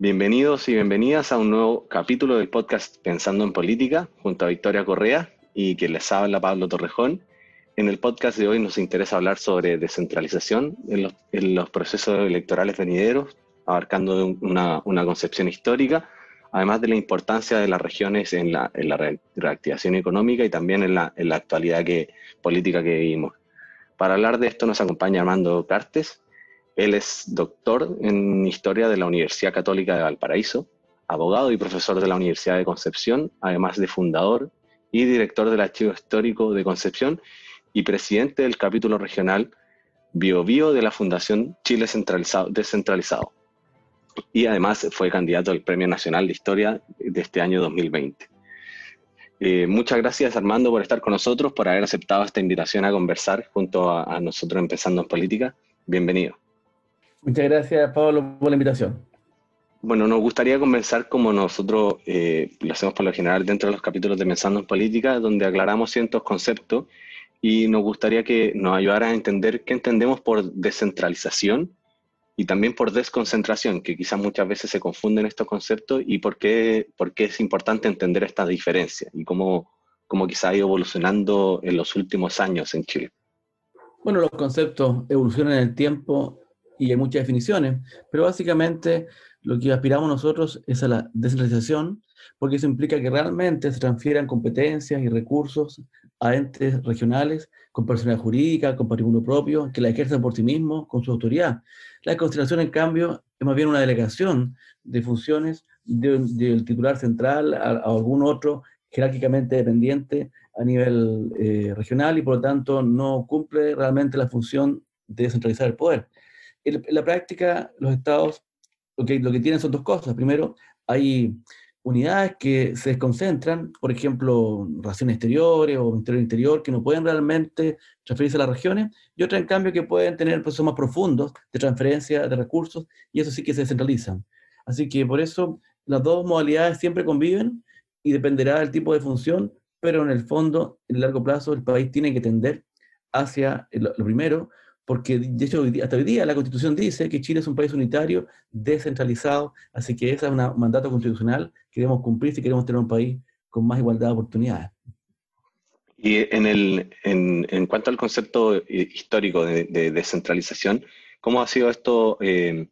Bienvenidos y bienvenidas a un nuevo capítulo del podcast Pensando en Política junto a Victoria Correa y que les habla Pablo Torrejón. En el podcast de hoy nos interesa hablar sobre descentralización en los, procesos electorales venideros, abarcando una, concepción histórica, además de la importancia de las regiones en la, reactivación económica y también en la, actualidad que, política que vivimos. Para hablar de esto nos acompaña Armando Cartes, él es doctor en Historia de la Universidad Católica de Valparaíso, abogado y profesor de la Universidad de Concepción, además de fundador y director del Archivo Histórico de Concepción y presidente del capítulo regional Bio Bio de la Fundación Chile Descentralizado. Y además fue candidato al Premio Nacional de Historia de este año 2020. Eh, muchas gracias Armando por estar con nosotros, por haber aceptado esta invitación a conversar junto a nosotros empezando en política. Bienvenido. Muchas gracias, Pablo, por la invitación. Bueno, nos gustaría comenzar como nosotros eh, lo hacemos por lo general dentro de los capítulos de Pensando en Política, donde aclaramos ciertos conceptos y nos gustaría que nos ayudara a entender qué entendemos por descentralización y también por desconcentración, que quizás muchas veces se confunden estos conceptos y por qué, por qué es importante entender esta diferencia y cómo, cómo quizá ha ido evolucionando en los últimos años en Chile. Bueno, los conceptos evolucionan en el tiempo y hay muchas definiciones, pero básicamente lo que aspiramos nosotros es a la descentralización, porque eso implica que realmente se transfieran competencias y recursos a entes regionales con personalidad jurídica, con patrimonio propio, que la ejerzan por sí mismos, con su autoridad. La concentración, en cambio, es más bien una delegación de funciones del titular central a, algún otro jerárquicamente dependiente a nivel eh, regional y por lo tanto no cumple realmente la función de descentralizar el poder en la práctica, los estados que, lo que tienen son dos cosas. Primero, hay unidades que se desconcentran, por ejemplo, relaciones exteriores o ministerio interior, que no pueden realmente transferirse a las regiones, y otras, en cambio, que pueden tener procesos más profundos de transferencia de recursos, y eso sí que se descentralizan. Así que por eso las dos modalidades siempre conviven y dependerá del tipo de función, pero en el fondo, en el largo plazo, el país tiene que tender hacia lo primero, porque de hecho hasta hoy día la Constitución dice que Chile es un país unitario, descentralizado, así que ese es un mandato constitucional que debemos cumplir si queremos tener un país con más igualdad de oportunidades. Y en, el, en, en cuanto al concepto histórico de, descentralización, ¿cómo ha sido esto? Eh,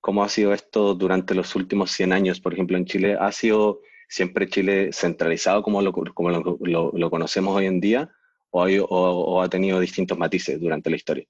¿Cómo ha sido esto durante los últimos 100 años, por ejemplo, en Chile? ¿Ha sido siempre Chile centralizado como lo, como lo, lo conocemos hoy en día? O, ha tenido distintos matices durante la historia?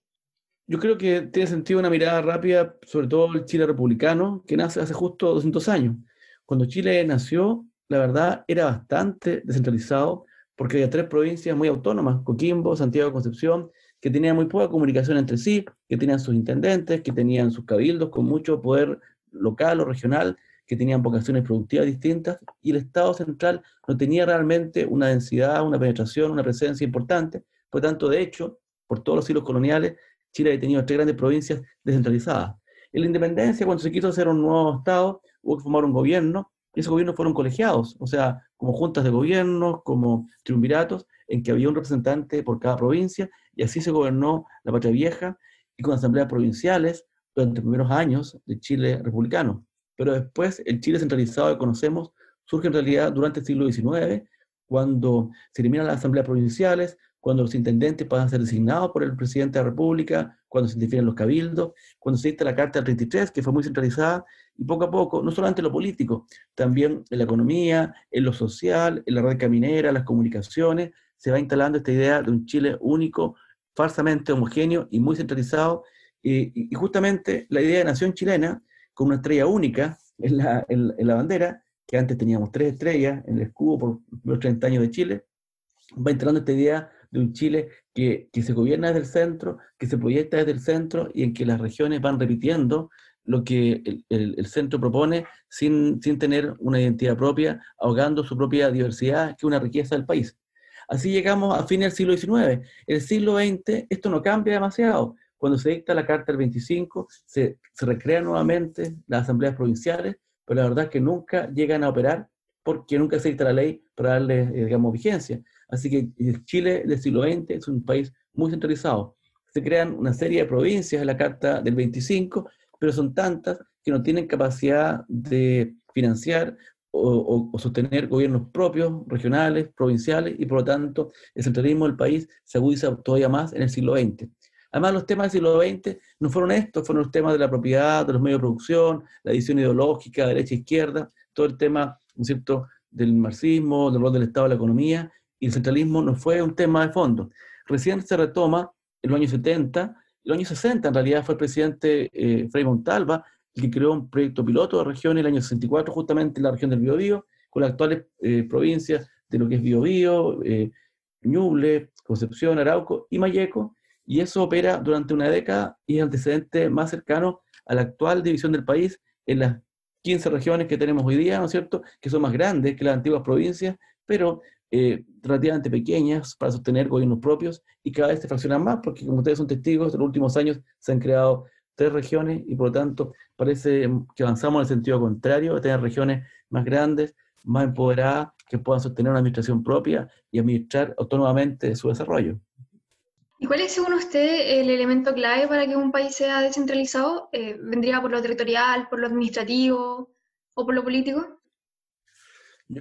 Yo creo que tiene sentido una mirada rápida, sobre todo el Chile republicano, que nace hace justo 200 años. Cuando Chile nació, la verdad era bastante descentralizado porque había tres provincias muy autónomas, Coquimbo, Santiago, Concepción, que tenían muy poca comunicación entre sí, que tenían sus intendentes, que tenían sus cabildos con mucho poder local o regional, que tenían vocaciones productivas distintas, y el Estado central no tenía realmente una densidad, una penetración, una presencia importante. Por tanto, de hecho, por todos los siglos coloniales, Chile ha tenido tres grandes provincias descentralizadas. En la independencia, cuando se quiso hacer un nuevo Estado, hubo que formar un gobierno, y esos gobiernos fueron colegiados, o sea, como juntas de gobierno, como triunviratos, en que había un representante por cada provincia, y así se gobernó la Patria Vieja, y con asambleas provinciales durante los primeros años de Chile republicano pero después el Chile centralizado que conocemos surge en realidad durante el siglo XIX, cuando se eliminan las asambleas provinciales, cuando los intendentes pasan a ser designados por el presidente de la República, cuando se definen los cabildos, cuando se dicta la Carta del 33, que fue muy centralizada, y poco a poco, no solamente en lo político, también en la economía, en lo social, en la red caminera, las comunicaciones, se va instalando esta idea de un Chile único, falsamente homogéneo y muy centralizado, y, y justamente la idea de nación chilena con una estrella única en la, bandera, que antes teníamos tres estrellas en el escudo por los 30 años de Chile, va entrando esta idea de un Chile que, se gobierna desde el centro, que se proyecta desde el centro y en que las regiones van repitiendo lo que el, el, centro propone sin, sin, tener una identidad propia, ahogando su propia diversidad, que es una riqueza del país. Así llegamos a fines del siglo XIX. El siglo XX esto no cambia demasiado. Cuando se dicta la Carta del 25, se, se recrean nuevamente las asambleas provinciales, pero la verdad es que nunca llegan a operar porque nunca se dicta la ley para darle, eh, digamos, vigencia. Así que eh, Chile del siglo XX es un país muy centralizado. Se crean una serie de provincias en la Carta del 25, pero son tantas que no tienen capacidad de financiar o, sostener gobiernos propios, regionales, provinciales, y por lo tanto el centralismo del país se agudiza todavía más en el siglo XX. Además, los temas del siglo XX no fueron estos, fueron los temas de la propiedad, de los medios de producción, la división ideológica, derecha-izquierda, todo el tema, ¿no cierto?, del marxismo, del rol del Estado de la economía, y el centralismo no fue un tema de fondo. Recién se retoma en los años 70, en los años 60 en realidad fue el presidente eh, Frei Montalva el que creó un proyecto piloto de región en el año 64, justamente en la región del Biobío, con las actuales eh, provincias de lo que es Biobío, eh, Ñuble, Concepción, Arauco y Mayeco, y eso opera durante una década y es antecedente más cercano a la actual división del país en las 15 regiones que tenemos hoy día, ¿no es cierto?, que son más grandes que las antiguas provincias, pero eh, relativamente pequeñas para sostener gobiernos propios y cada vez se fraccionan más, porque como ustedes son testigos, en los últimos años se han creado tres regiones y por lo tanto parece que avanzamos en el sentido contrario, de tener regiones más grandes, más empoderadas, que puedan sostener una administración propia y administrar autónomamente su desarrollo. ¿Y cuál es, según usted, el elemento clave para que un país sea descentralizado? Eh, ¿Vendría por lo territorial, por lo administrativo o por lo político?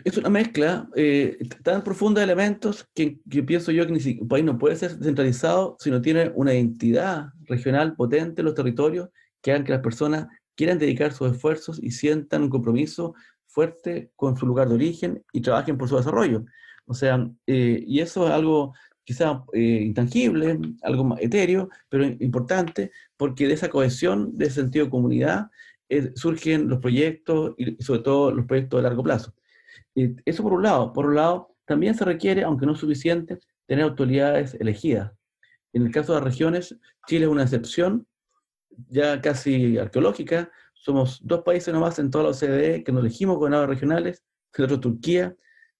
Es una mezcla eh, tan profunda de elementos que, pienso yo que un país no puede ser descentralizado si no tiene una identidad regional potente en los territorios que hagan que las personas quieran dedicar sus esfuerzos y sientan un compromiso fuerte con su lugar de origen y trabajen por su desarrollo. O sea, eh, y eso es algo quizá eh, intangible, algo etéreo, pero importante, porque de esa cohesión, de ese sentido de comunidad, eh, surgen los proyectos y sobre todo los proyectos de largo plazo. eso por un lado. Por un lado, también se requiere, aunque no es suficiente, tener autoridades elegidas. En el caso de las regiones, Chile es una excepción, ya casi arqueológica. Somos dos países nomás en toda la OCDE que nos elegimos gobernadores regionales, el otro Turquía,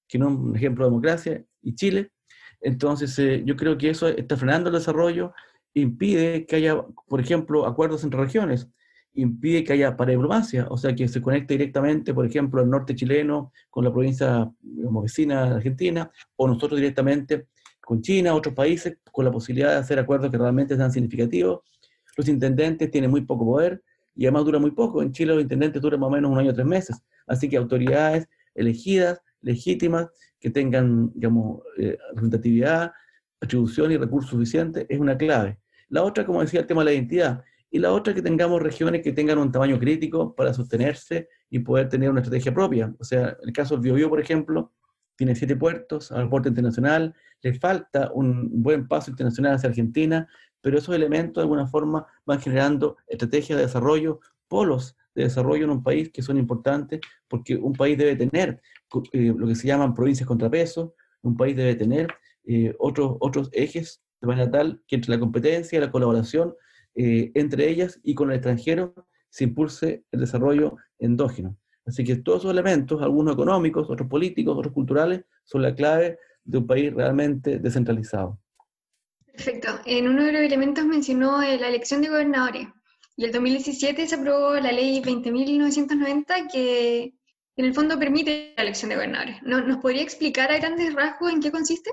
que no es un ejemplo de democracia, y Chile. Entonces, eh, yo creo que eso está frenando el desarrollo, impide que haya, por ejemplo, acuerdos entre regiones, impide que haya parediplomacia, o sea, que se conecte directamente, por ejemplo, el norte chileno con la provincia como vecina de Argentina, o nosotros directamente con China, otros países, con la posibilidad de hacer acuerdos que realmente sean significativos. Los intendentes tienen muy poco poder y además dura muy poco. En Chile los intendentes duran más o menos un año o tres meses. Así que autoridades elegidas, legítimas, que tengan, digamos, eh, representatividad, atribución y recursos suficientes, es una clave. La otra, como decía, el tema de la identidad. Y la otra, que tengamos regiones que tengan un tamaño crítico para sostenerse y poder tener una estrategia propia. O sea, en el caso del Biobío, por ejemplo, tiene siete puertos, aeropuerto internacional, le falta un buen paso internacional hacia Argentina, pero esos elementos de alguna forma van generando estrategias de desarrollo, polos de desarrollo en un país que son importantes, porque un país debe tener eh, lo que se llaman provincias contrapeso, un país debe tener eh, otros, otros ejes de manera tal que entre la competencia y la colaboración eh, entre ellas y con el extranjero se impulse el desarrollo endógeno. Así que todos esos elementos, algunos económicos, otros políticos, otros culturales, son la clave de un país realmente descentralizado. Perfecto. En uno de los elementos mencionó la elección de gobernadores. Y el 2017 se aprobó la ley 20.990 que en el fondo permite la elección de gobernadores. ¿Nos podría explicar a grandes rasgos en qué consiste?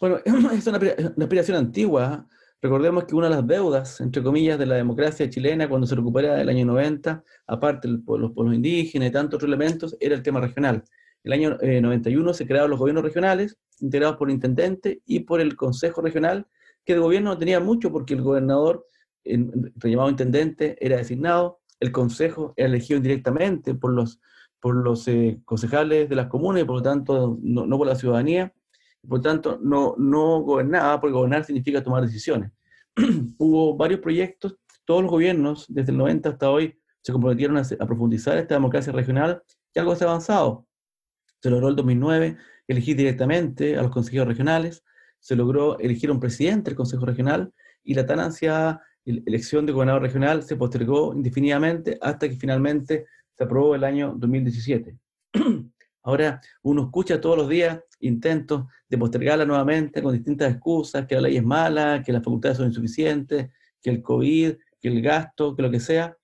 Bueno, es una, aspiración antigua. Recordemos que una de las deudas, entre comillas, de la democracia chilena cuando se recupera el año 90, aparte de los pueblos indígenas y tantos otros elementos, era el tema regional. El año 91 eh, se crearon los gobiernos regionales, integrados por el intendente y por el consejo regional, que de gobierno no tenía mucho porque el gobernador, el, llamado intendente, era designado, el consejo era elegido indirectamente por los, por los eh, concejales de las comunas y por lo tanto no, no por la ciudadanía, por lo tanto no, no gobernaba, porque gobernar significa tomar decisiones. Hubo varios proyectos, todos los gobiernos desde el 90 hasta hoy se comprometieron a, a profundizar esta democracia regional y algo se ha avanzado se logró el 2009 elegir directamente a los consejeros regionales, se logró elegir un presidente del Consejo Regional y la tan ansiada elección de gobernador regional se postergó indefinidamente hasta que finalmente se aprobó el año 2017. Ahora uno escucha todos los días intentos de postergarla nuevamente con distintas excusas, que la ley es mala, que las facultades son insuficientes, que el COVID, que el gasto, que lo que sea,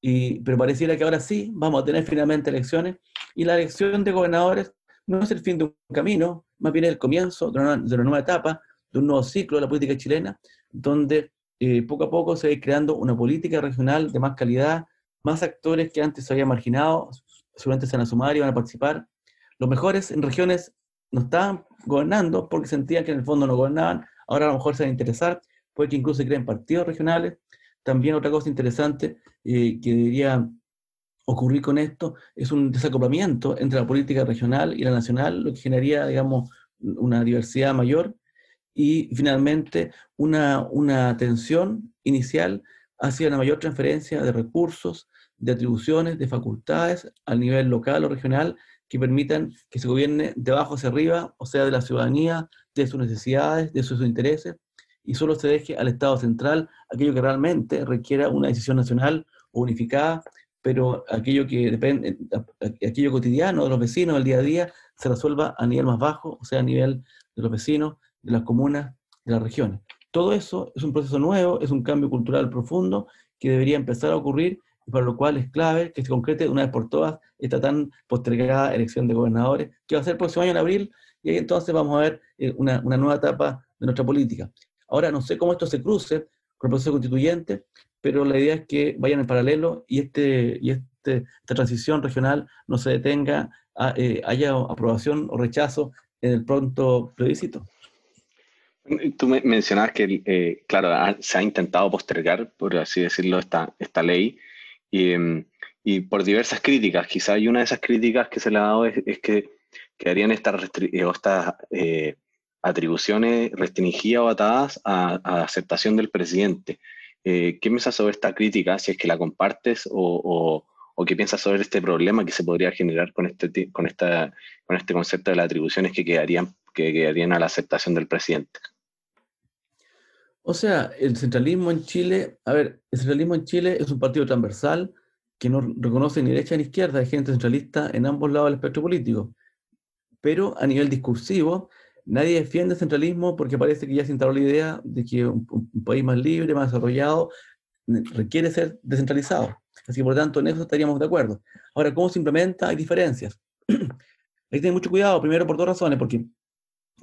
y, pero pareciera que ahora sí vamos a tener finalmente elecciones y la elección de gobernadores no es el fin de un camino, más bien el comienzo de una, nueva etapa, de un nuevo ciclo de la política chilena, donde eh, poco a poco se va creando una política regional de más calidad, más actores que antes se habían marginado, seguramente se van a sumar y van a participar. Los mejores en regiones no estaban gobernando porque sentían que en el fondo no gobernaban, ahora a lo mejor se van a interesar, puede que incluso se creen partidos regionales. También otra cosa interesante eh, que debería ocurrir con esto es un desacoplamiento entre la política regional y la nacional, lo que generaría, digamos, una diversidad mayor y finalmente una, una tensión inicial hacia una mayor transferencia de recursos, de atribuciones, de facultades al nivel local o regional que permitan que se gobierne de abajo hacia arriba, o sea, de la ciudadanía, de sus necesidades, de sus intereses, y solo se deje al Estado central aquello que realmente requiera una decisión nacional unificada, pero aquello que depende, aquello cotidiano de los vecinos del día a día se resuelva a nivel más bajo, o sea, a nivel de los vecinos, de las comunas, de las regiones. Todo eso es un proceso nuevo, es un cambio cultural profundo que debería empezar a ocurrir y para lo cual es clave que se concrete una vez por todas esta tan postergada elección de gobernadores, que va a ser el próximo año en abril, y ahí entonces vamos a ver eh, una, una nueva etapa de nuestra política. Ahora, no sé cómo esto se cruce con el proceso constituyente, pero la idea es que vayan en paralelo y, este, y este, esta transición regional no se detenga, eh, haya aprobación o rechazo en el pronto plebiscito. Tú mencionabas que, eh, claro, se ha intentado postergar, por así decirlo, esta, esta ley Em, y, por diversas críticas. Quizá y una de esas críticas que se le ha dado es, que quedarían estas, eh, estas eh, atribuciones restringidas o atadas a, aceptación del presidente. ¿Qué piensas sobre esta crítica, si es que la compartes, o, o, qué piensas sobre este problema que se podría generar con este, con esta, con este concepto de las atribuciones que quedarían, que quedarían a la aceptación del presidente? O sea, el centralismo en Chile, a ver, el centralismo en Chile es un partido transversal que no reconoce ni derecha ni izquierda, hay gente centralista en ambos lados del espectro político. Pero a nivel discursivo, nadie defiende el centralismo porque parece que ya se instaló la idea de que un, país más libre, más desarrollado, requiere ser descentralizado. Así que por tanto en eso estaríamos de acuerdo. Ahora, ¿cómo se implementa? Hay diferencias. Hay que tener mucho cuidado, primero por dos razones, porque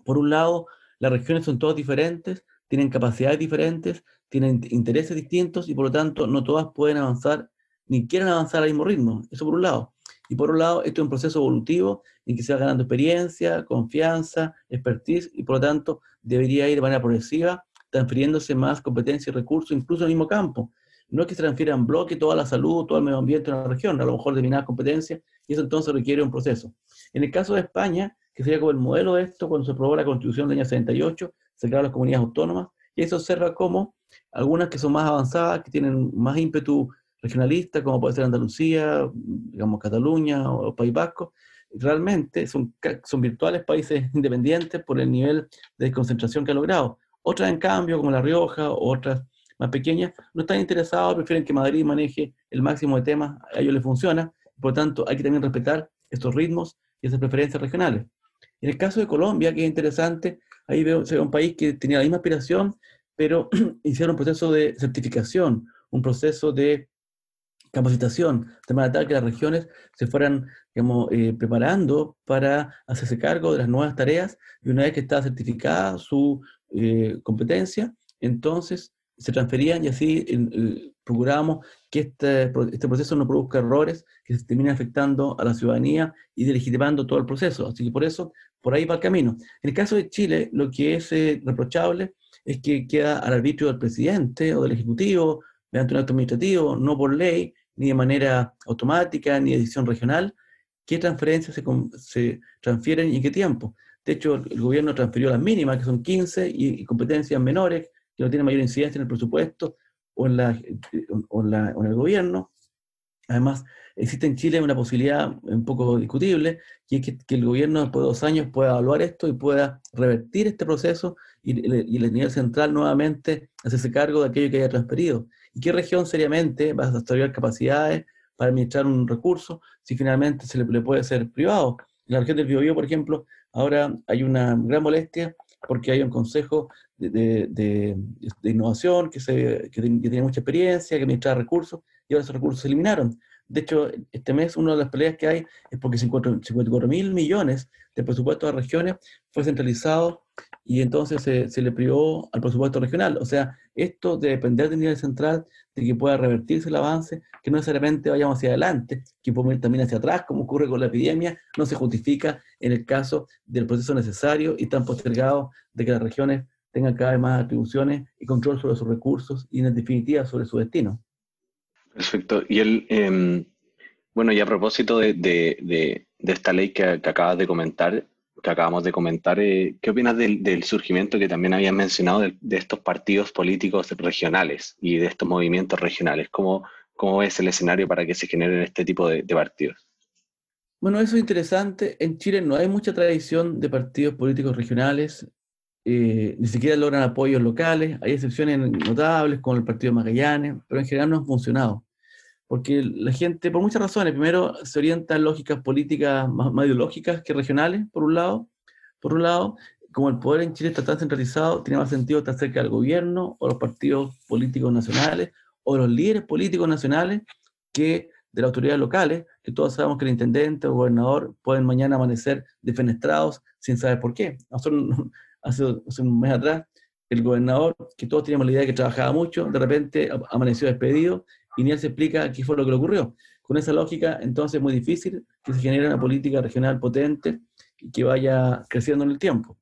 por un lado las regiones son todas diferentes, tienen capacidades diferentes, tienen intereses distintos y por lo tanto no todas pueden avanzar ni quieren avanzar al mismo ritmo. Eso por un lado. Y por un lado, esto es un proceso evolutivo en que se va ganando experiencia, confianza, expertise y por lo tanto debería ir de manera progresiva, transfiriéndose más competencia y recursos, incluso en el mismo campo. No es que se transfieran en bloque toda la salud, todo el medio ambiente en la región, a lo mejor determinadas competencias, y eso entonces requiere un proceso. En el caso de España, que sería como el modelo de esto, cuando se aprobó la Constitución del año 78, se crearon las comunidades autónomas, y eso observa cómo algunas que son más avanzadas, que tienen más ímpetu regionalista, como puede ser Andalucía, digamos Cataluña o País Vasco, realmente son, son virtuales países independientes por el nivel de concentración que ha logrado. Otras, en cambio, como La Rioja, otras más pequeñas, no están interesados, prefieren que Madrid maneje el máximo de temas, a ellos les funciona, por lo tanto hay que también respetar estos ritmos y esas preferencias regionales. En el caso de Colombia, que es interesante, ahí veo, un país que tenía la misma aspiración, pero hicieron un proceso de certificación, un proceso de capacitación, de manera tal que las regiones se fueran digamos, eh, preparando para hacerse cargo de las nuevas tareas y una vez que estaba certificada su eh, competencia, entonces se transferían y así eh, procurábamos que este, este, proceso no produzca errores que se terminen afectando a la ciudadanía y delegitimando todo el proceso. Así que por eso, por ahí va el camino. En el caso de Chile, lo que es eh, reprochable es que queda al arbitrio del presidente o del Ejecutivo, mediante un acto administrativo, no por ley, ni de manera automática, ni de decisión regional, qué transferencias se, se transfieren y en qué tiempo. De hecho, el, gobierno transfirió las mínimas, que son 15, y competencias menores, que no tiene mayor incidencia en el presupuesto o en, la, o en, el gobierno. Además, existe en Chile una posibilidad un poco discutible, y es que, el gobierno después de dos años pueda evaluar esto y pueda revertir este proceso y, y el nivel central nuevamente hacerse cargo de aquello que haya transferido. ¿Y qué región seriamente va a desarrollar capacidades para administrar un recurso si finalmente se le, puede ser privado? En la región del Biobío, por ejemplo, ahora hay una gran molestia porque hay un consejo de, innovación que, se, que, tiene mucha experiencia, que administra recursos, y ahora esos recursos se eliminaron. De hecho, este mes una de las peleas que hay es porque 54 mil millones de presupuesto de regiones fue centralizado y entonces se, le privó al presupuesto regional. O sea, esto de depender del nivel central, de que pueda revertirse el avance, que no necesariamente vayamos hacia adelante, que podemos ir también hacia atrás, como ocurre con la epidemia, no se justifica en el caso del proceso necesario y tan postergado de que las regiones tengan cada vez más atribuciones y control sobre sus recursos y en definitiva sobre su destino. Perfecto. Y el, em, bueno, y a propósito de, esta ley que, que acabas de comentar, que acabamos de comentar, eh, ¿qué opinas del, surgimiento que también habían mencionado de, estos partidos políticos regionales y de estos movimientos regionales? ¿Cómo, ¿Cómo es el escenario para que se generen este tipo de, partidos? Bueno, eso es interesante. En Chile no hay mucha tradición de partidos políticos regionales, eh, ni siquiera logran apoyos locales. Hay excepciones notables, como el Partido Magallanes, pero en general no han funcionado porque la gente, por muchas razones, primero se orienta en lógicas políticas más, ideológicas que regionales, por un lado. Por un lado, como el poder en Chile está tan centralizado, tiene más sentido estar cerca del gobierno o los partidos políticos nacionales o los líderes políticos nacionales que de las autoridades locales, que todos sabemos que el intendente o el gobernador pueden mañana amanecer defenestrados sin saber por qué. Hace, hace un mes atrás, el gobernador, que todos teníamos la idea de que trabajaba mucho, de repente amaneció despedido y ni él se explica qué fue lo que le ocurrió. Con esa lógica, entonces es muy difícil que se genere una política regional potente y que vaya creciendo en el tiempo.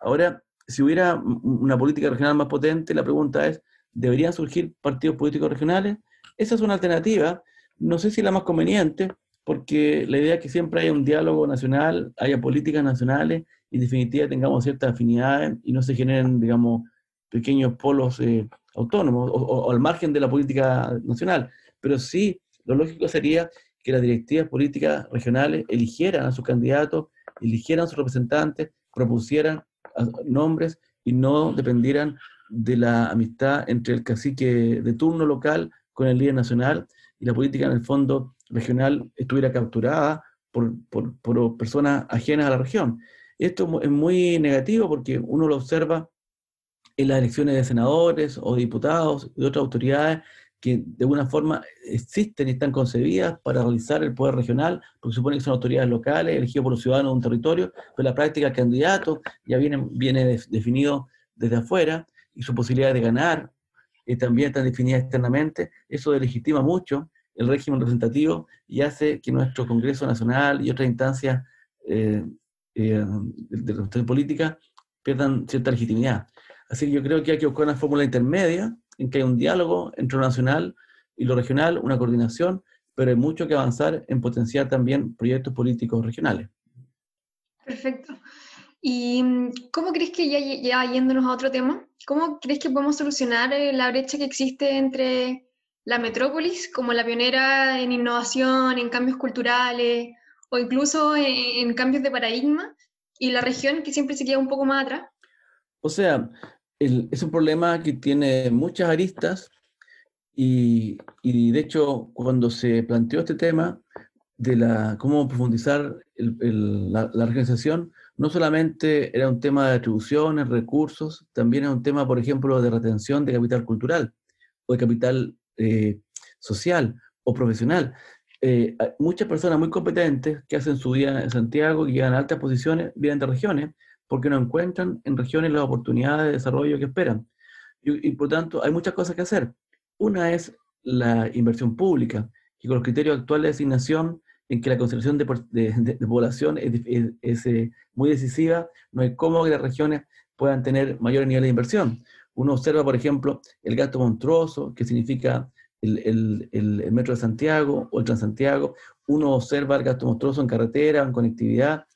Ahora, si hubiera una política regional más potente, la pregunta es, ¿deberían surgir partidos políticos regionales? Esa es una alternativa, no sé si la más conveniente, porque la idea es que siempre haya un diálogo nacional, haya políticas nacionales y en definitiva tengamos ciertas afinidades y no se generen, digamos, pequeños polos eh, autónomos o, al margen de la política nacional. Pero sí, lo lógico sería que las directivas políticas regionales eligieran a sus candidatos, eligieran a sus representantes, propusieran nombres y no dependieran de la amistad entre el cacique de turno local con el líder nacional y la política en el fondo regional estuviera capturada por, por, por personas ajenas a la región. Esto es muy negativo porque uno lo observa las elecciones de senadores o diputados y otras autoridades que de alguna forma existen y están concebidas para realizar el poder regional, porque supone que son autoridades locales, elegidos por los ciudadanos de un territorio, pero la práctica el candidato ya viene, viene definido desde afuera y su posibilidad de ganar eh, también están definidas externamente. Eso legitima mucho el régimen representativo y hace que nuestro Congreso Nacional y otras instancias eh, eh, de representación política pierdan cierta legitimidad. Así que yo creo que hay que buscar una fórmula intermedia en que hay un diálogo entre lo nacional y lo regional, una coordinación, pero hay mucho que avanzar en potenciar también proyectos políticos regionales. Perfecto. ¿Y cómo crees que ya, ya yéndonos a otro tema, cómo crees que podemos solucionar eh, la brecha que existe entre la metrópolis como la pionera en innovación, en cambios culturales o incluso en, en cambios de paradigma y la región que siempre se queda un poco más atrás? O sea, es un problema que tiene muchas aristas y, de hecho cuando se planteó este tema de la, cómo profundizar la, organización, no solamente era un tema de atribuciones, recursos, también era un tema, por ejemplo, de retención de capital cultural o de capital eh, social o profesional. Eh, muchas personas muy competentes que hacen su vida en Santiago, y llegan a altas posiciones, vienen de regiones, porque no encuentran en regiones las oportunidades de desarrollo que esperan. Y, por tanto, hay muchas cosas que hacer. Una es la inversión pública, que con los criterios actuales de asignación, en que la concentración de, población es, eh, muy decisiva, no hay cómo que las regiones puedan tener mayores niveles de inversión. Uno observa, por ejemplo, el gasto monstruoso, que significa el, el, metro de Santiago o el Transantiago. Uno observa el gasto monstruoso en carretera, en conectividad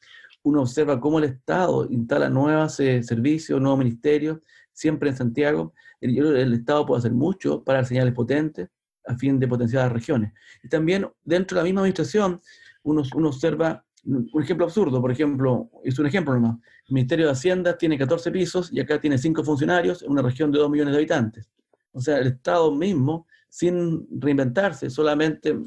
uno observa cómo el Estado instala nuevos eh, servicios, nuevos ministerios, siempre en Santiago. El, Estado puede hacer mucho para dar señales potentes a fin de potenciar las regiones. Y también dentro de la misma administración, uno, uno observa un ejemplo absurdo, por ejemplo, es un ejemplo nomás. El Ministerio de Hacienda tiene 14 pisos y acá tiene 5 funcionarios en una región de 2 millones de habitantes. O sea, el Estado mismo, sin reinventarse, solamente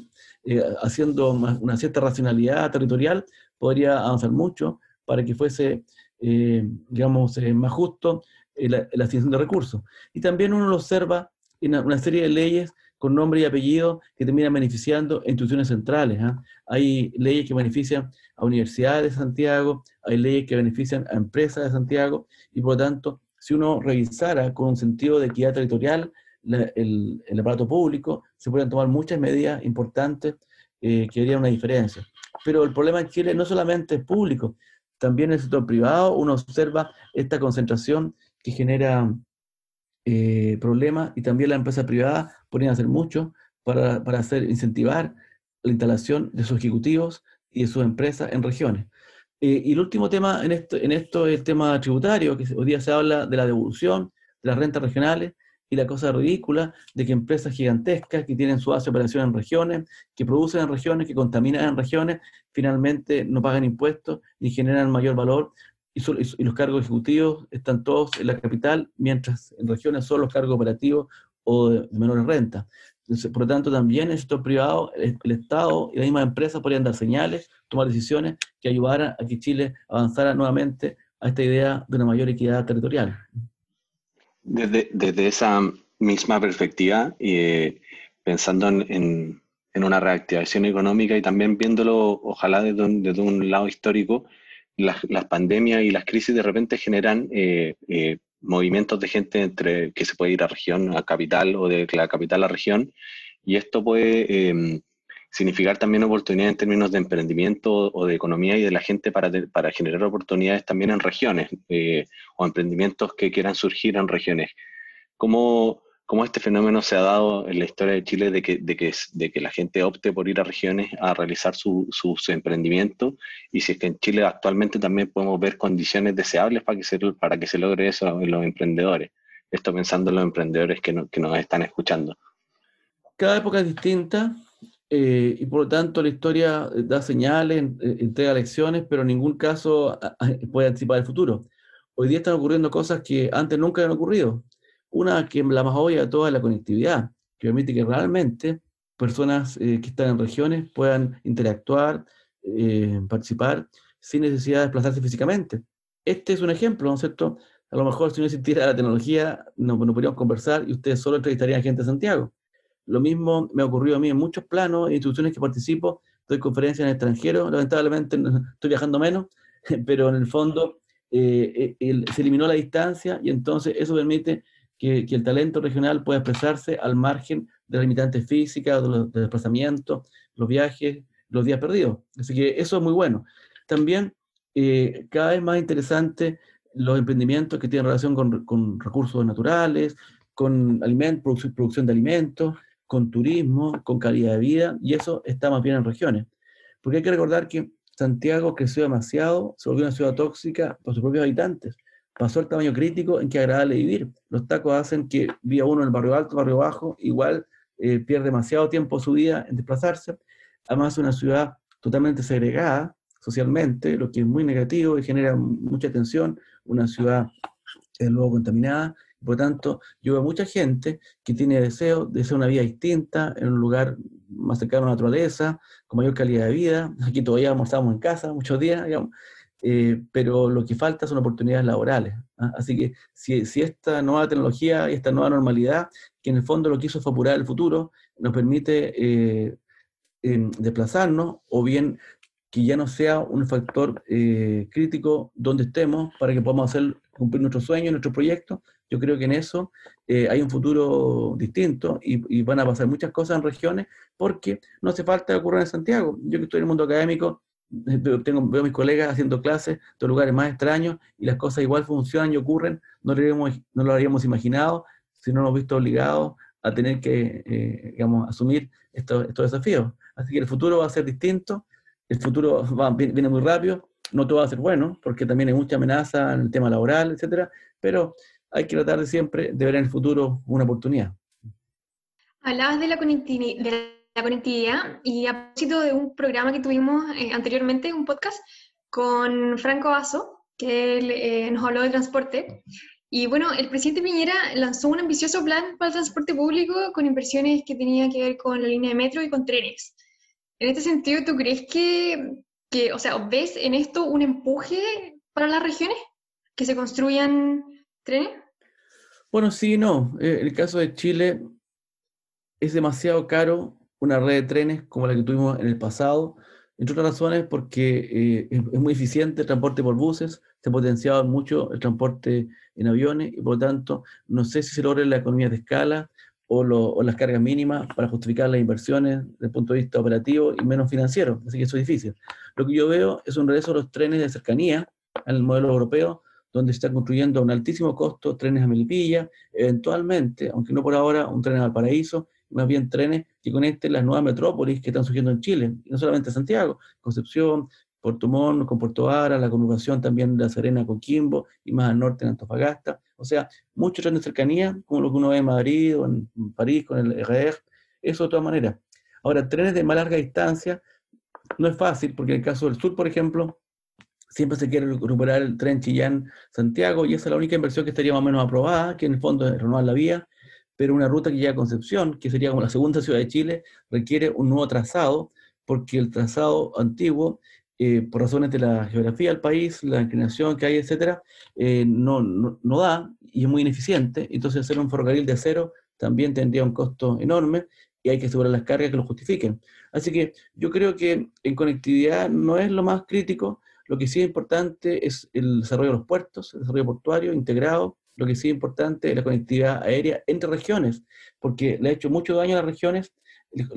eh, haciendo una cierta racionalidad territorial, podría avanzar mucho para que fuese, eh, digamos, eh, más justo la, asignación de recursos. Y también uno lo observa en una serie de leyes con nombre y apellido que terminan beneficiando instituciones centrales. ¿ah? Hay leyes que benefician a universidades de Santiago, hay leyes que benefician a empresas de Santiago, y por lo tanto, si uno revisara con un sentido de equidad territorial el, aparato público, se pueden tomar muchas medidas importantes eh, que harían una diferencia. Pero el problema en Chile no solamente es público, también en el sector privado uno observa esta concentración que genera eh, problemas y también la empresa privada podrían hacer mucho para, para hacer, incentivar la instalación de sus ejecutivos y de sus empresas en regiones. Eh, y el último tema en esto, en esto es el tema tributario, que hoy día se habla de la devolución de las rentas regionales y la cosa ridícula de que empresas gigantescas que tienen su base de operación en regiones, que producen en regiones, que contaminan en regiones, finalmente no pagan impuestos ni generan mayor valor y, los cargos ejecutivos están todos en la capital, mientras en regiones son los cargos operativos o de, menores rentas. por lo tanto, también el sector privado, el, Estado y las mismas empresas podrían dar señales, tomar decisiones que ayudaran a que Chile avanzara nuevamente a esta idea de una mayor equidad territorial. Desde, desde esa misma perspectiva, y eh, pensando en, una reactivación económica y también viéndolo, ojalá desde un, desde un lado histórico, las, pandemias y las crisis de repente generan eh, eh, movimientos de gente entre que se puede ir a región, a capital o de la capital a región, y esto puede em, significar también oportunidades en términos de emprendimiento o de economía y de la gente para, para generar oportunidades también en regiones eh, o emprendimientos que quieran surgir en regiones. ¿Cómo, cómo este fenómeno se ha dado en la historia de Chile de que, de que, de que la gente opte por ir a regiones a realizar su, su, emprendimiento y si es que en Chile actualmente también podemos ver condiciones deseables para que se, para que se logre eso en los emprendedores. Esto pensando en los emprendedores que, que nos están escuchando. Cada época es distinta eh, y por lo tanto la historia da señales, eh, entrega lecciones, pero en ningún caso puede anticipar el futuro. Hoy día están ocurriendo cosas que antes nunca habían ocurrido una que la más obvia de todas es la conectividad, que permite que realmente personas eh, que están en regiones puedan interactuar, eh, participar, sin necesidad de desplazarse físicamente. Este es un ejemplo, ¿no es cierto? A lo mejor si no existiera la tecnología, no, no podríamos conversar y ustedes solo entrevistarían a gente de Santiago. Lo mismo me ha ocurrido a mí en muchos planos, instituciones que participo, doy conferencias en el extranjero, lamentablemente estoy viajando menos, pero en el fondo eh, se eliminó la distancia y entonces eso permite que, el talento regional pueda expresarse al margen de las limitantes físicas, de los desplazamientos, los viajes, los días perdidos. Así que eso es muy bueno. También eh, cada vez más interesante los emprendimientos que tienen relación con, recursos naturales, con alimentos, producción de alimentos, con turismo, con calidad de vida, y eso está más bien en regiones. Porque hay que recordar que Santiago creció demasiado, se volvió una ciudad tóxica por sus propios habitantes pasó el tamaño crítico en que agradable vivir. Los tacos hacen que vía uno en el barrio alto, barrio bajo, igual eh, pierde demasiado tiempo su vida en desplazarse. Además, es una ciudad totalmente segregada socialmente, lo que es muy negativo y genera mucha tensión. Una ciudad, desde luego, contaminada. Por lo tanto, yo veo mucha gente que tiene deseo de hacer una vida distinta, en un lugar más cercano a la naturaleza, con mayor calidad de vida. Aquí todavía estamos en casa muchos días, digamos. Eh, pero lo que falta son oportunidades laborales. ¿ah? Así que si, esta nueva tecnología y esta nueva normalidad, que en el fondo lo que hizo fue apurar el futuro, nos permite eh, desplazarnos o bien que ya no sea un factor eh, crítico donde estemos para que podamos cumplir nuestros sueños, nuestros proyectos. Yo creo que en eso hay un futuro distinto y, van a pasar muchas cosas en regiones porque no hace falta ocurra en Santiago. Yo que estoy en el mundo académico, tengo, veo a mis colegas haciendo clases de lugares más extraños y las cosas igual funcionan y ocurren, no lo habríamos, no lo habríamos imaginado si no nos visto obligados a tener que, eh, digamos, asumir estos, estos, desafíos. Así que el futuro va a ser distinto, el futuro va, viene muy rápido, no todo va a ser bueno, porque también hay mucha amenaza en el tema laboral, etcétera, pero hay que tratar de siempre de ver en el futuro una oportunidad. Hablabas de la conectividad la conectividad y a propósito de un programa que tuvimos eh, anteriormente, un podcast con Franco Aso, que él, eh, nos habló de transporte. Y bueno, el presidente Piñera lanzó un ambicioso plan para el transporte público con inversiones que tenían que ver con la línea de metro y con trenes. En este sentido, ¿tú crees que, que o sea, ves en esto un empuje para las regiones? ¿Que se construyan trenes? Bueno, sí, no. Eh, el caso de Chile es demasiado caro una red de trenes como la que tuvimos en el pasado, entre otras razones porque eh, es, muy eficiente el transporte por buses, se ha potenciado mucho el transporte en aviones y por lo tanto no sé si se logra la economía de escala o, o, las cargas mínimas para justificar las inversiones desde el punto de vista operativo y menos financiero, así que eso es difícil. Lo que yo veo es un regreso a los trenes de cercanía al modelo europeo, donde se está construyendo a un altísimo costo trenes a Melipilla, eventualmente, aunque no por ahora, un tren a Valparaíso, más bien trenes que conecten las nuevas metrópolis que están surgiendo en Chile, y no solamente Santiago, Concepción, Puerto Montt con Puerto Vara, la conurbación también de La Serena con Quimbo, y más al norte en Antofagasta. O sea, muchos trenes de cercanía, como lo que uno ve en Madrid o en París con el RER, eso de todas maneras. Ahora, trenes de más larga distancia no es fácil, porque en el caso del sur, por ejemplo, siempre se quiere recuperar el tren Chillán-Santiago, y esa es la única inversión que estaría más o menos aprobada, que en el fondo es renovar la vía, pero una ruta que llega a Concepción, que sería como la segunda ciudad de Chile, requiere un nuevo trazado, porque el trazado antiguo, eh, por razones de la geografía del país, la inclinación que hay, etcétera, eh, no, no, da y es muy ineficiente. Entonces, hacer un ferrocarril de acero también tendría un costo enorme y hay que asegurar las cargas que lo justifiquen. Así que yo creo que en conectividad no es lo más crítico, lo que sí es importante es el desarrollo de los puertos, el desarrollo portuario integrado, lo que sí es importante es la conectividad aérea entre regiones, porque le ha hecho mucho daño a las regiones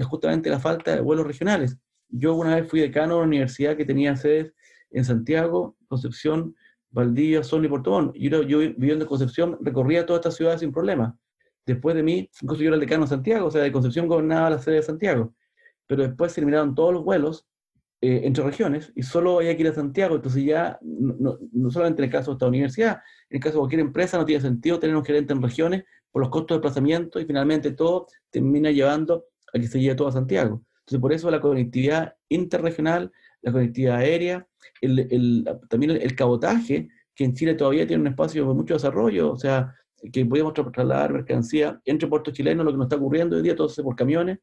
justamente la falta de vuelos regionales. Yo una vez fui decano de una universidad que tenía sedes en Santiago, Concepción, Valdivia, Sol y Y yo, yo viviendo en Concepción recorría todas estas ciudades sin problema. Después de mí, incluso yo era el decano de Santiago, o sea, de Concepción gobernaba la sede de Santiago. Pero después se eliminaron todos los vuelos eh, entre regiones y solo hay que ir a Santiago. Entonces ya, no, no, solamente en el caso de esta universidad, en el caso de cualquier empresa no tiene sentido tener un gerente en regiones por los costos de desplazamiento y finalmente todo termina llevando a que se lleve todo a Santiago. Entonces por eso la conectividad interregional, la conectividad aérea, el, el, también el, cabotaje, que en Chile todavía tiene un espacio de mucho desarrollo, o sea, que podemos trasladar mercancía entre puertos chilenos, lo que nos está ocurriendo hoy día, todo se por camiones,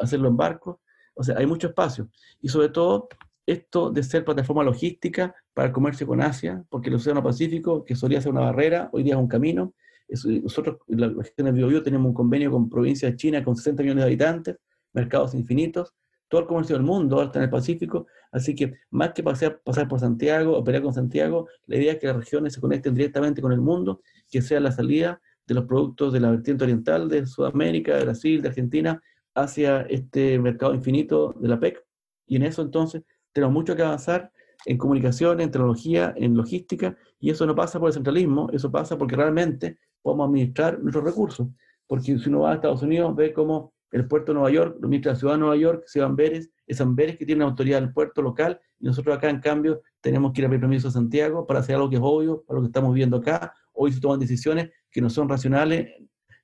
hacerlo en barcos, o sea, hay mucho espacio. Y sobre todo, esto de ser plataforma logística para el comercio con Asia, porque el Océano Pacífico, que solía ser una barrera, hoy día es un camino. nosotros, en la región del Biobío, tenemos un convenio con provincias de China con 60 millones de habitantes, mercados infinitos, todo el comercio del mundo está en el Pacífico, así que más que pasar, pasar por Santiago, operar con Santiago, la idea es que las regiones se conecten directamente con el mundo, que sea la salida de los productos de la vertiente oriental de Sudamérica, de Brasil, de Argentina, hacia este mercado infinito de la PEC. Y en eso entonces tenemos mucho que avanzar en comunicación, en tecnología, en logística, y eso no pasa por el centralismo, eso pasa porque realmente podemos administrar nuestros recursos. Porque si uno va a Estados Unidos, ve cómo el puerto de Nueva York lo administra la ciudad de Nueva York, Ciudad Amberes, es Amberes que tiene la autoridad del puerto local, y nosotros acá, en cambio, tenemos que ir a pedir permiso a Santiago para hacer algo que es obvio, para lo que estamos viviendo acá. Hoy se toman decisiones que no son racionales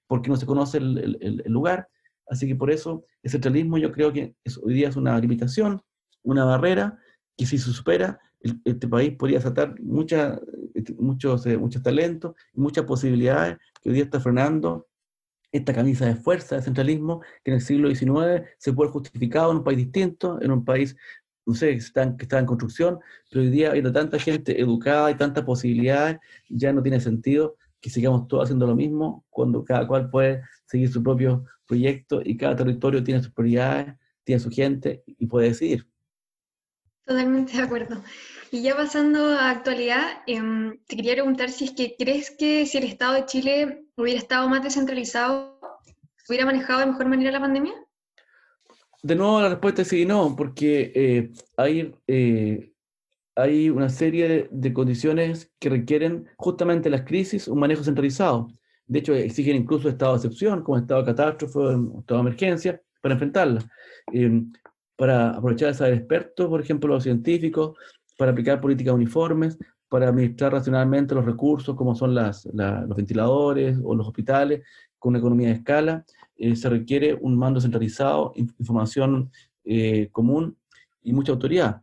porque no se conoce el, el, el lugar. Así que por eso el centralismo yo creo que hoy día es una limitación, una barrera, que si se supera, este país podría sacar mucha, este, muchos, eh, muchos talentos y muchas posibilidades que hoy día está frenando esta camisa de fuerza de centralismo que en el siglo XIX se puede justificado en un país distinto, en un país, no sé, que está, en construcción, pero hoy día hay tanta gente educada y tantas posibilidades, ya no tiene sentido que sigamos todos haciendo lo mismo cuando cada cual puede seguir su propio proyecto y cada territorio tiene sus prioridades, tiene su gente y puede decidir. Totalmente de acuerdo. Y ya pasando a actualidad, em, te quería preguntar si es que crees que si el Estado de Chile hubiera estado más descentralizado, hubiera manejado de mejor manera la pandemia. De nuevo la respuesta es sí y no, porque eh, hay eh, hay una serie de, condiciones que requieren justamente las crisis un manejo centralizado. De hecho, exigen incluso estado de excepción, como estado de catástrofe, estado de emergencia, para enfrentarla. Eh, para aprovechar el saber experto, por ejemplo, los científicos, para aplicar políticas uniformes, para administrar racionalmente los recursos, como son las, los ventiladores o los hospitales, con una economía de escala. Eh, se requiere un mando centralizado, información eh, común y mucha autoridad.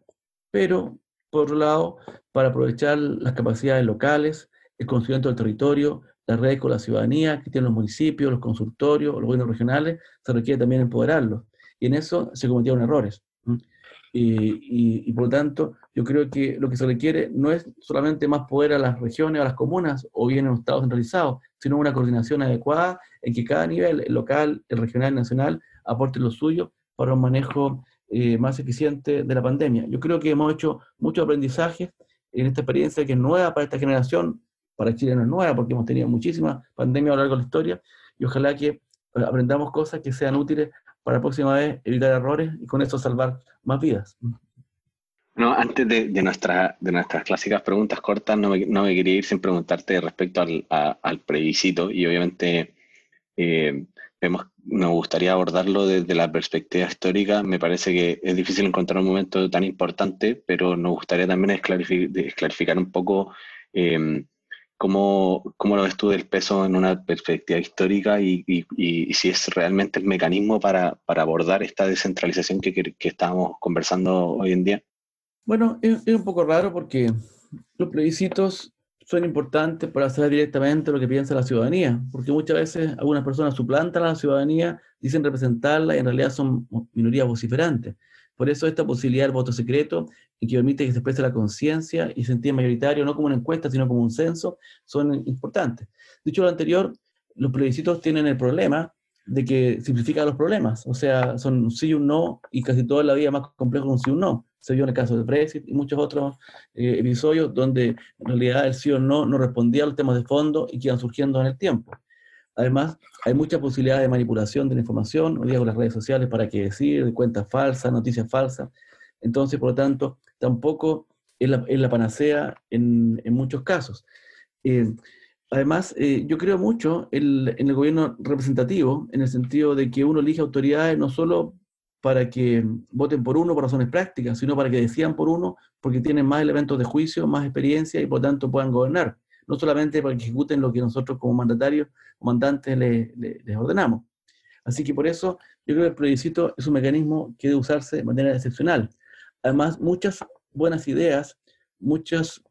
Pero por otro lado, para aprovechar las capacidades locales, el conocimiento del territorio, la red con la ciudadanía que tienen los municipios, los consultorios, los gobiernos regionales, se requiere también empoderarlos. Y en eso se cometieron errores. Y, y, por lo tanto, yo creo que lo que se requiere no es solamente más poder a las regiones, a las comunas o bien en un Estado centralizado, sino una coordinación adecuada en que cada nivel, el local, el regional, el nacional, aporte lo suyo para un manejo eh, más eficiente de la pandemia. Yo creo que hemos hecho mucho aprendizaje en esta experiencia que es nueva para esta generación, para Chile no es nueva porque hemos tenido muchísimas pandemias a lo largo de la historia y ojalá que eh, aprendamos cosas que sean útiles para la próxima vez evitar errores y con eso salvar más vidas. No, antes de, de, nuestra, de nuestras clásicas preguntas cortas, no me, no me quería ir sin preguntarte respecto al, al plebiscito y obviamente eh, nos gustaría abordarlo desde la perspectiva histórica. Me parece que es difícil encontrar un momento tan importante, pero nos gustaría también esclarificar, un poco eh, cómo, cómo, lo ves tú del peso en una perspectiva histórica y, si es realmente el mecanismo para, para abordar esta descentralización que, que, que estamos conversando hoy en día. Bueno, es, es, un poco raro porque los plebiscitos son importantes para saber directamente lo que piensa la ciudadanía, porque muchas veces algunas personas suplantan a la ciudadanía, dicen representarla y en realidad son minorías vociferantes. Por eso esta posibilidad del voto secreto y que permite que se exprese la conciencia y sentir mayoritario, no como una encuesta, sino como un censo, son importantes. Dicho lo anterior, los plebiscitos tienen el problema de que simplifican los problemas, o sea, son un sí y un no, y casi toda la vida más complejo que un sí y un no se vio en el caso del Brexit y muchos otros eh, episodios donde en realidad el sí o no no respondía a los temas de fondo y que iban surgiendo en el tiempo. Además, hay mucha posibilidad de manipulación de la información, hoy con las redes sociales, para qué decir, de cuentas falsas, noticias falsas. Entonces, por lo tanto, tampoco es la, panacea en, muchos casos. Eh, además, eh, yo creo mucho en, en el gobierno representativo, en el sentido de que uno elige autoridades no solo para que voten por uno por razones prácticas, sino para que decidan por uno porque tienen más elementos de juicio, más experiencia y por tanto puedan gobernar. No solamente para que ejecuten lo que nosotros como mandatarios o mandantes les, ordenamos. Así que por eso yo creo que el plebiscito es un mecanismo que debe usarse de manera excepcional. Además, muchas buenas ideas, muchos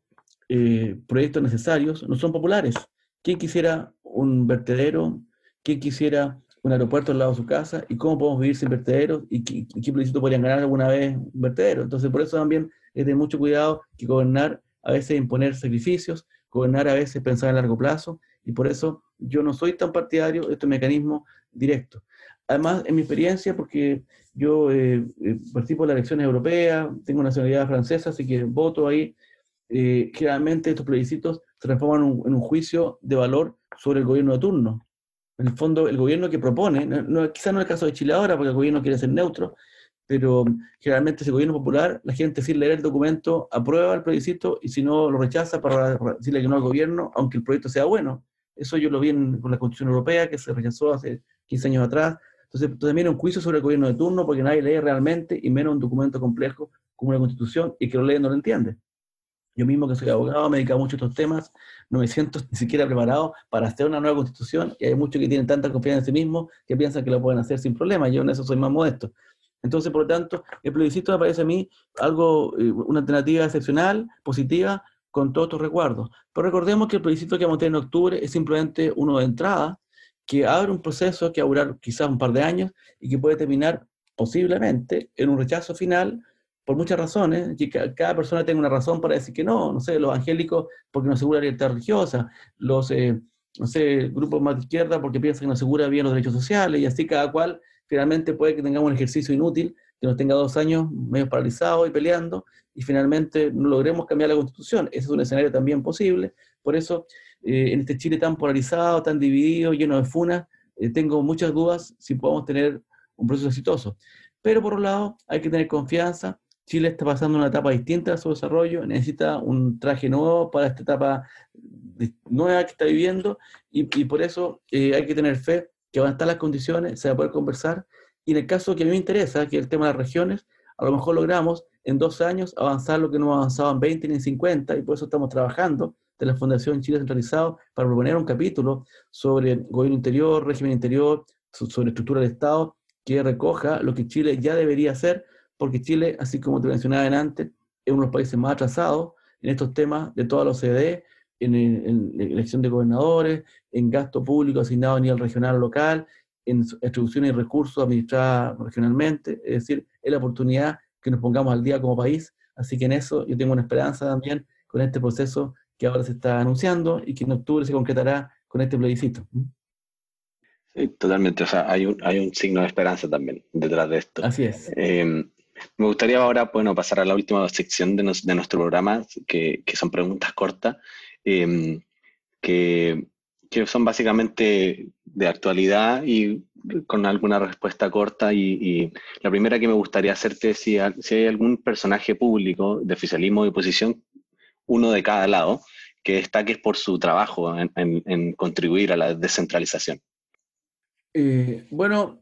eh, proyectos necesarios no son populares. ¿Quién quisiera un vertedero? ¿Quién quisiera un aeropuerto al lado de su casa y cómo podemos vivir sin vertederos y qué, qué podrían ganar alguna vez un vertedero. Entonces, por eso también es de mucho cuidado que gobernar a veces imponer sacrificios, gobernar a veces pensar a largo plazo, y por eso yo no soy tan partidario de este mecanismo directo. Además, en mi experiencia, porque yo eh, eh participo en las elecciones europeas, tengo nacionalidad francesa, así que voto ahí, eh, generalmente estos plebiscitos se transforman en un, en un juicio de valor sobre el gobierno de turno en el fondo, el gobierno que propone, no, quizá no es el caso de Chile ahora, porque el gobierno quiere ser neutro, pero generalmente ese gobierno popular, la gente sin leer el documento aprueba el plebiscito y si no lo rechaza para decirle que no al gobierno, aunque el proyecto sea bueno. Eso yo lo vi en, con la Constitución Europea, que se rechazó hace 15 años atrás. Entonces, también un juicio sobre el gobierno de turno, porque nadie lee realmente, y menos un documento complejo como una Constitución, y que lo lee no lo entiende. Yo mismo que soy abogado me he dedicado mucho a estos temas, no me siento ni siquiera preparado para hacer una nueva constitución y hay muchos que tienen tanta confianza en sí mismos que piensan que lo pueden hacer sin problema. Yo en eso soy más modesto. Entonces, por lo tanto, el plebiscito me parece a mí algo, eh, una alternativa excepcional, positiva, con todos estos recuerdos. Pero recordemos que el plebiscito que vamos a tener en octubre es simplemente uno de entrada, que abre un proceso que va a durar quizás un par de años y que puede terminar posiblemente en un rechazo final por muchas razones, que cada persona tenga una razón para decir que no, no sé, los evangélicos porque no asegura la libertad religiosa, los, eh, no sé, grupos más de izquierda porque piensan que no asegura bien los derechos sociales, y así cada cual finalmente puede que tengamos un ejercicio inútil, que nos tenga dos años medio paralizados y peleando, y finalmente no logremos cambiar la constitución. Ese es un escenario también posible, por eso eh, en este Chile tan polarizado, tan dividido, lleno de funas, eh, tengo muchas dudas si podemos tener un proceso exitoso. Pero por un lado, hay que tener confianza, Chile está pasando una etapa distinta a su desarrollo, necesita un traje nuevo para esta etapa nueva que está viviendo y, por eso eh, hay que tener fe que van a estar las condiciones, se va a poder conversar y en el caso que a mí me interesa, que es el tema de las regiones, a lo mejor logramos en dos años avanzar lo que no avanzado en 20 ni en 50 y por eso estamos trabajando de la Fundación Chile Centralizado para proponer un capítulo sobre gobierno interior, régimen interior, sobre estructura del Estado, que recoja lo que Chile ya debería hacer porque Chile, así como te mencionaba antes, es uno de los países más atrasados en estos temas de toda la OCDE, en, en, en elección de gobernadores, en gasto público asignado a nivel regional o local, en distribución y recursos administrados regionalmente, es decir, es la oportunidad que nos pongamos al día como país, así que en eso yo tengo una esperanza también con este proceso que ahora se está anunciando y que en octubre se concretará con este plebiscito. Sí, totalmente. O sea, hay un, hay un signo de esperanza también detrás de esto. Así es. Eh, me gustaría ahora, bueno, pasar a la última sección de, nuestro programa, que, son preguntas cortas, eh, que, son básicamente de actualidad y con alguna respuesta corta. Y, la primera que me gustaría hacerte es si, hay algún personaje público de oficialismo y oposición, uno de cada lado, que destaques por su trabajo en contribuir a la descentralización. Eh, bueno,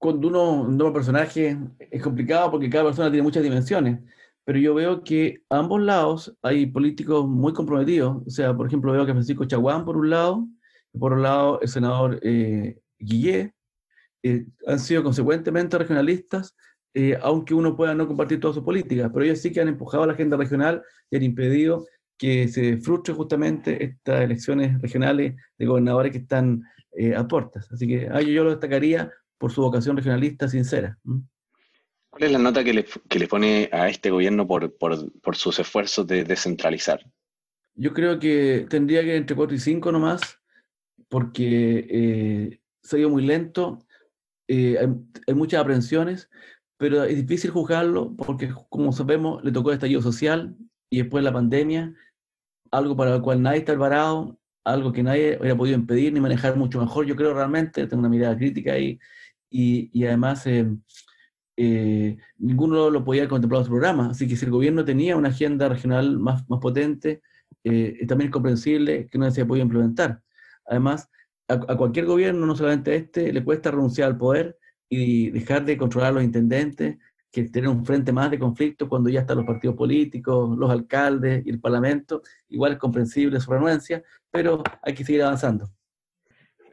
cuando uno nombra personaje es complicado porque cada persona tiene muchas dimensiones, pero yo veo que a ambos lados hay políticos muy comprometidos. O sea, por ejemplo, veo que Francisco Chaguán por un lado, y por otro lado el senador eh, Guillé, eh, han sido consecuentemente regionalistas, eh, aunque uno pueda no compartir todas sus políticas, pero ellos sí que han empujado la agenda regional y han impedido que se frustre justamente estas elecciones regionales de gobernadores que están eh, a puertas. Así que a ellos yo lo destacaría por su vocación regionalista sincera. ¿Cuál es la nota que le, que le pone a este gobierno por, por, por, sus esfuerzos de descentralizar? Yo creo que tendría que ir entre 4 y 5 nomás, porque eh, se ha ido muy lento, eh, hay, hay, muchas aprensiones, pero es difícil juzgarlo porque, como sabemos, le tocó el estallido social y después la pandemia, algo para lo cual nadie está alvarado, algo que nadie hubiera podido impedir ni manejar mucho mejor, yo creo realmente, tengo una mirada crítica ahí, y, además eh, eh, ninguno lo podía contemplar en su programa, así que si el gobierno tenía una agenda regional más, más potente, eh, también es comprensible que no se podido implementar. Además, a, cualquier gobierno, no solamente a este, le cuesta renunciar al poder y dejar de controlar a los intendentes, que tener un frente más de conflicto cuando ya están los partidos políticos, los alcaldes y el parlamento. Igual es comprensible su renuencia, pero hay que seguir avanzando.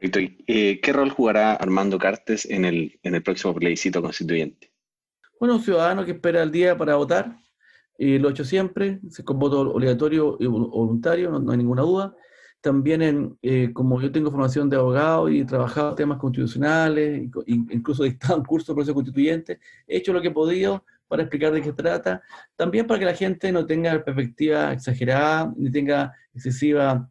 Eh, ¿Qué rol jugará Armando Cartes en el, próximo plebiscito constituyente? Bueno, un ciudadano que espera el día para votar, lo he hecho siempre, con voto obligatorio y voluntario, no, hay ninguna duda. También, eh, como yo tengo formación de abogado y he trabajado temas constitucionales, incluso he dictado un curso de proceso constituyente, he hecho lo que he podido para explicar de qué trata, también para que la gente no tenga perspectiva exagerada, ni tenga excesiva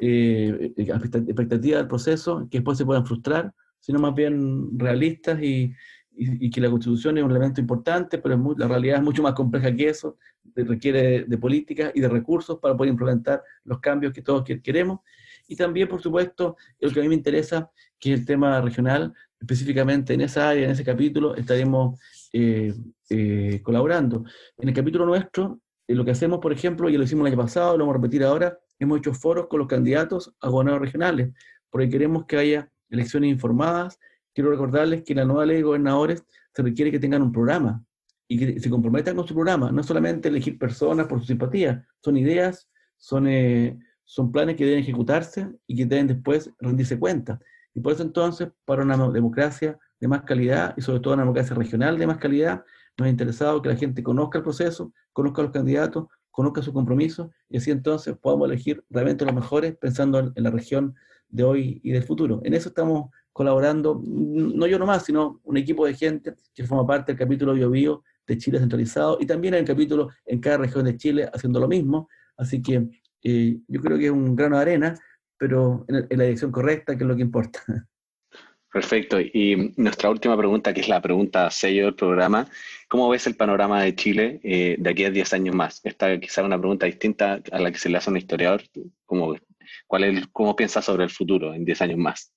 eh, expectativa del proceso, que después se puedan frustrar, sino más bien realistas y, y, y que la constitución es un elemento importante, pero la realidad es mucho más compleja que eso, requiere de, políticas y de recursos para poder implementar los cambios que todos queremos. Y también, por supuesto, lo que a mí me interesa, que el tema regional, específicamente en esa área, en ese capítulo, estaremos eh, eh, colaborando. En el capítulo nuestro, eh, lo que hacemos, por ejemplo, ya lo hicimos el año pasado, lo vamos a repetir ahora, hemos hecho foros con los candidatos a gobernadores regionales, porque queremos que haya elecciones informadas. Quiero recordarles que la nueva ley de gobernadores se requiere que tengan un programa y que se comprometan con su programa, no solamente elegir personas por su simpatía, son ideas, son, eh, son planes que deben ejecutarse y que deben después rendirse cuenta. Y por eso entonces, para una democracia de más calidad y sobre todo una democracia regional de más calidad, nos ha interesado que la gente conozca el proceso, conozca a los candidatos, conozca su compromiso y así entonces podamos elegir realmente los mejores pensando en, en la región de hoy y del futuro. En eso estamos colaborando, no yo nomás, sino un equipo de gente que forma parte del capítulo Bio, Bio de Chile centralizado y también hay un capítulo en cada región de Chile haciendo lo mismo. Así que eh, yo creo que es un grano de arena, pero en, en, la dirección correcta, que es lo que importa. Perfecto. Y nuestra última pregunta, que es la pregunta sello del programa, ¿cómo ves el panorama de Chile eh, de aquí a 10 años más? Esta quizá una pregunta distinta a la que se le hace a un historiador. ¿Cómo, cuál es, cómo piensas sobre el futuro en 10 años más?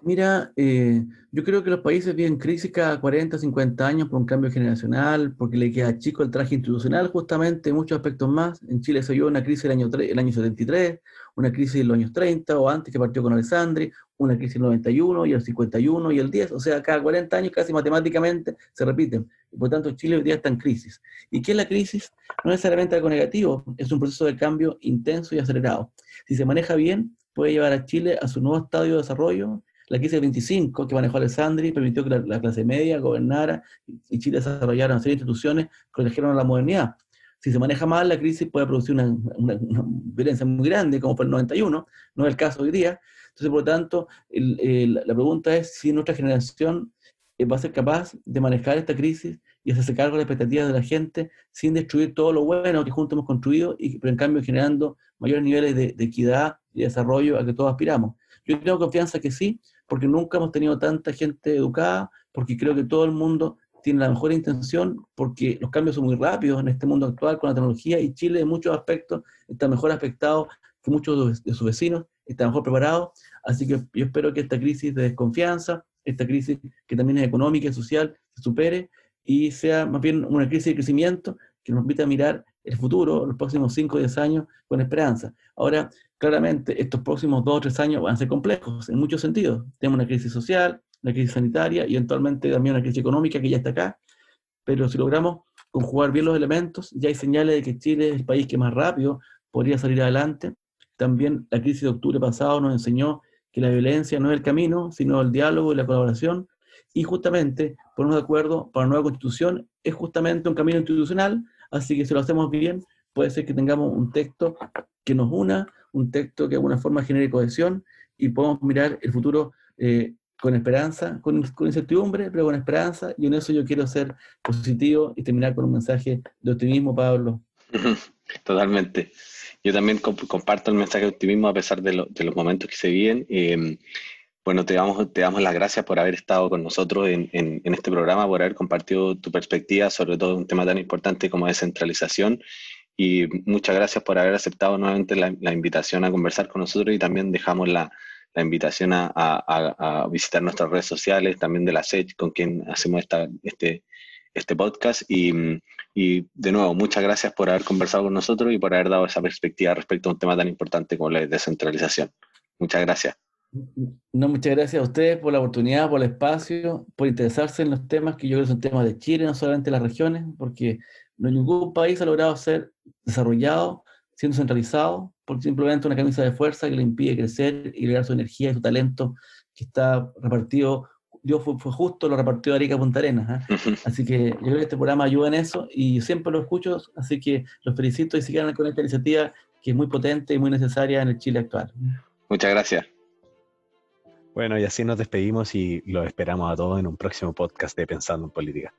Mira, eh, yo creo que los países viven crisis cada 40, 50 años por un cambio generacional, porque le queda chico el traje institucional, justamente, muchos aspectos más. En Chile se vio una crisis el año, el año 73, una crisis en los años 30 o antes que partió con Alessandri, una crisis en el 91 y el 51 y el 10, o sea, cada 40 años casi matemáticamente se repiten. Por tanto, Chile hoy día está en crisis. ¿Y qué es la crisis? No necesariamente algo negativo, es un proceso de cambio intenso y acelerado. Si se maneja bien, puede llevar a Chile a su nuevo estadio de desarrollo, la crisis del 25 que manejó Alessandri permitió que la, la, clase media gobernara y Chile desarrollara una serie de instituciones que protegieron a la modernidad. Si se maneja mal, la crisis puede producir una, una, una, violencia muy grande, como fue el 91, no es el caso hoy día. Entonces, por lo tanto, la pregunta es si nuestra generación eh, va a ser capaz de manejar esta crisis y hacerse cargo de las expectativas de la gente sin destruir todo lo bueno que juntos hemos construido, y, pero en cambio generando mayores niveles de, de equidad y desarrollo a que todos aspiramos. Yo tengo confianza que sí, porque nunca hemos tenido tanta gente educada, porque creo que todo el mundo tiene la mejor intención, porque los cambios son muy rápidos en este mundo actual con la tecnología y Chile en muchos aspectos está mejor aspectado que muchos de sus vecinos, está mejor preparado. Así que yo espero que esta crisis de desconfianza, esta crisis que también es económica y social, se supere y sea más bien una crisis de crecimiento que nos permita mirar el futuro, los próximos 5 o 10 años, con esperanza. Ahora, claramente, estos próximos 2 o 3 años van a ser complejos en muchos sentidos. Tenemos una crisis social, una crisis sanitaria y eventualmente también una crisis económica que ya está acá, pero si logramos conjugar bien los elementos, ya hay señales de que Chile es el país que más rápido podría salir adelante. También la crisis de octubre pasado nos enseñó que la violencia no es el camino, sino el diálogo y la colaboración. Y justamente, ponernos de acuerdo para la nueva constitución es justamente un camino institucional, así que si lo hacemos bien, puede ser que tengamos un texto que nos una, un texto que de alguna forma genere cohesión y podamos mirar el futuro eh, con esperanza, con, incertidumbre, pero con esperanza, y en eso yo quiero ser positivo y terminar con un mensaje de optimismo, Pablo. Totalmente. Yo también comparto el mensaje de optimismo a pesar de, los momentos que se viven. Em, bueno, te damos, te damos las gracias por haber estado con nosotros en, este programa, por haber compartido tu perspectiva sobre todo un tema tan importante como descentralización. Y muchas gracias por haber aceptado nuevamente la, la invitación a conversar con nosotros y también dejamos la, la invitación a, visitar nuestras redes sociales, también de la SED, con quien hacemos esta, este, este podcast. Y, de nuevo, muchas gracias por haber conversado con nosotros y por haber dado esa perspectiva respecto a un tema tan importante como la descentralización. Muchas gracias. No, muchas gracias a ustedes por la oportunidad, por el espacio, por interesarse en los temas que yo creo que son temas de Chile, no solamente las regiones, porque ningún país ha logrado ser desarrollado siendo centralizado por simplemente una camisa de fuerza que le impide crecer y liberar su energía y su talento que está repartido. Dios fue, justo, lo repartió Arica Punta Arenas. ¿ah? Así que yo creo que este programa ayuda en eso y siempre lo escucho, así que los felicito y sigan con esta iniciativa que es muy potente y muy necesaria en el Chile actual. Muchas gracias. Bueno, y así nos despedimos y los esperamos a todos en un próximo podcast de Pensando en Política.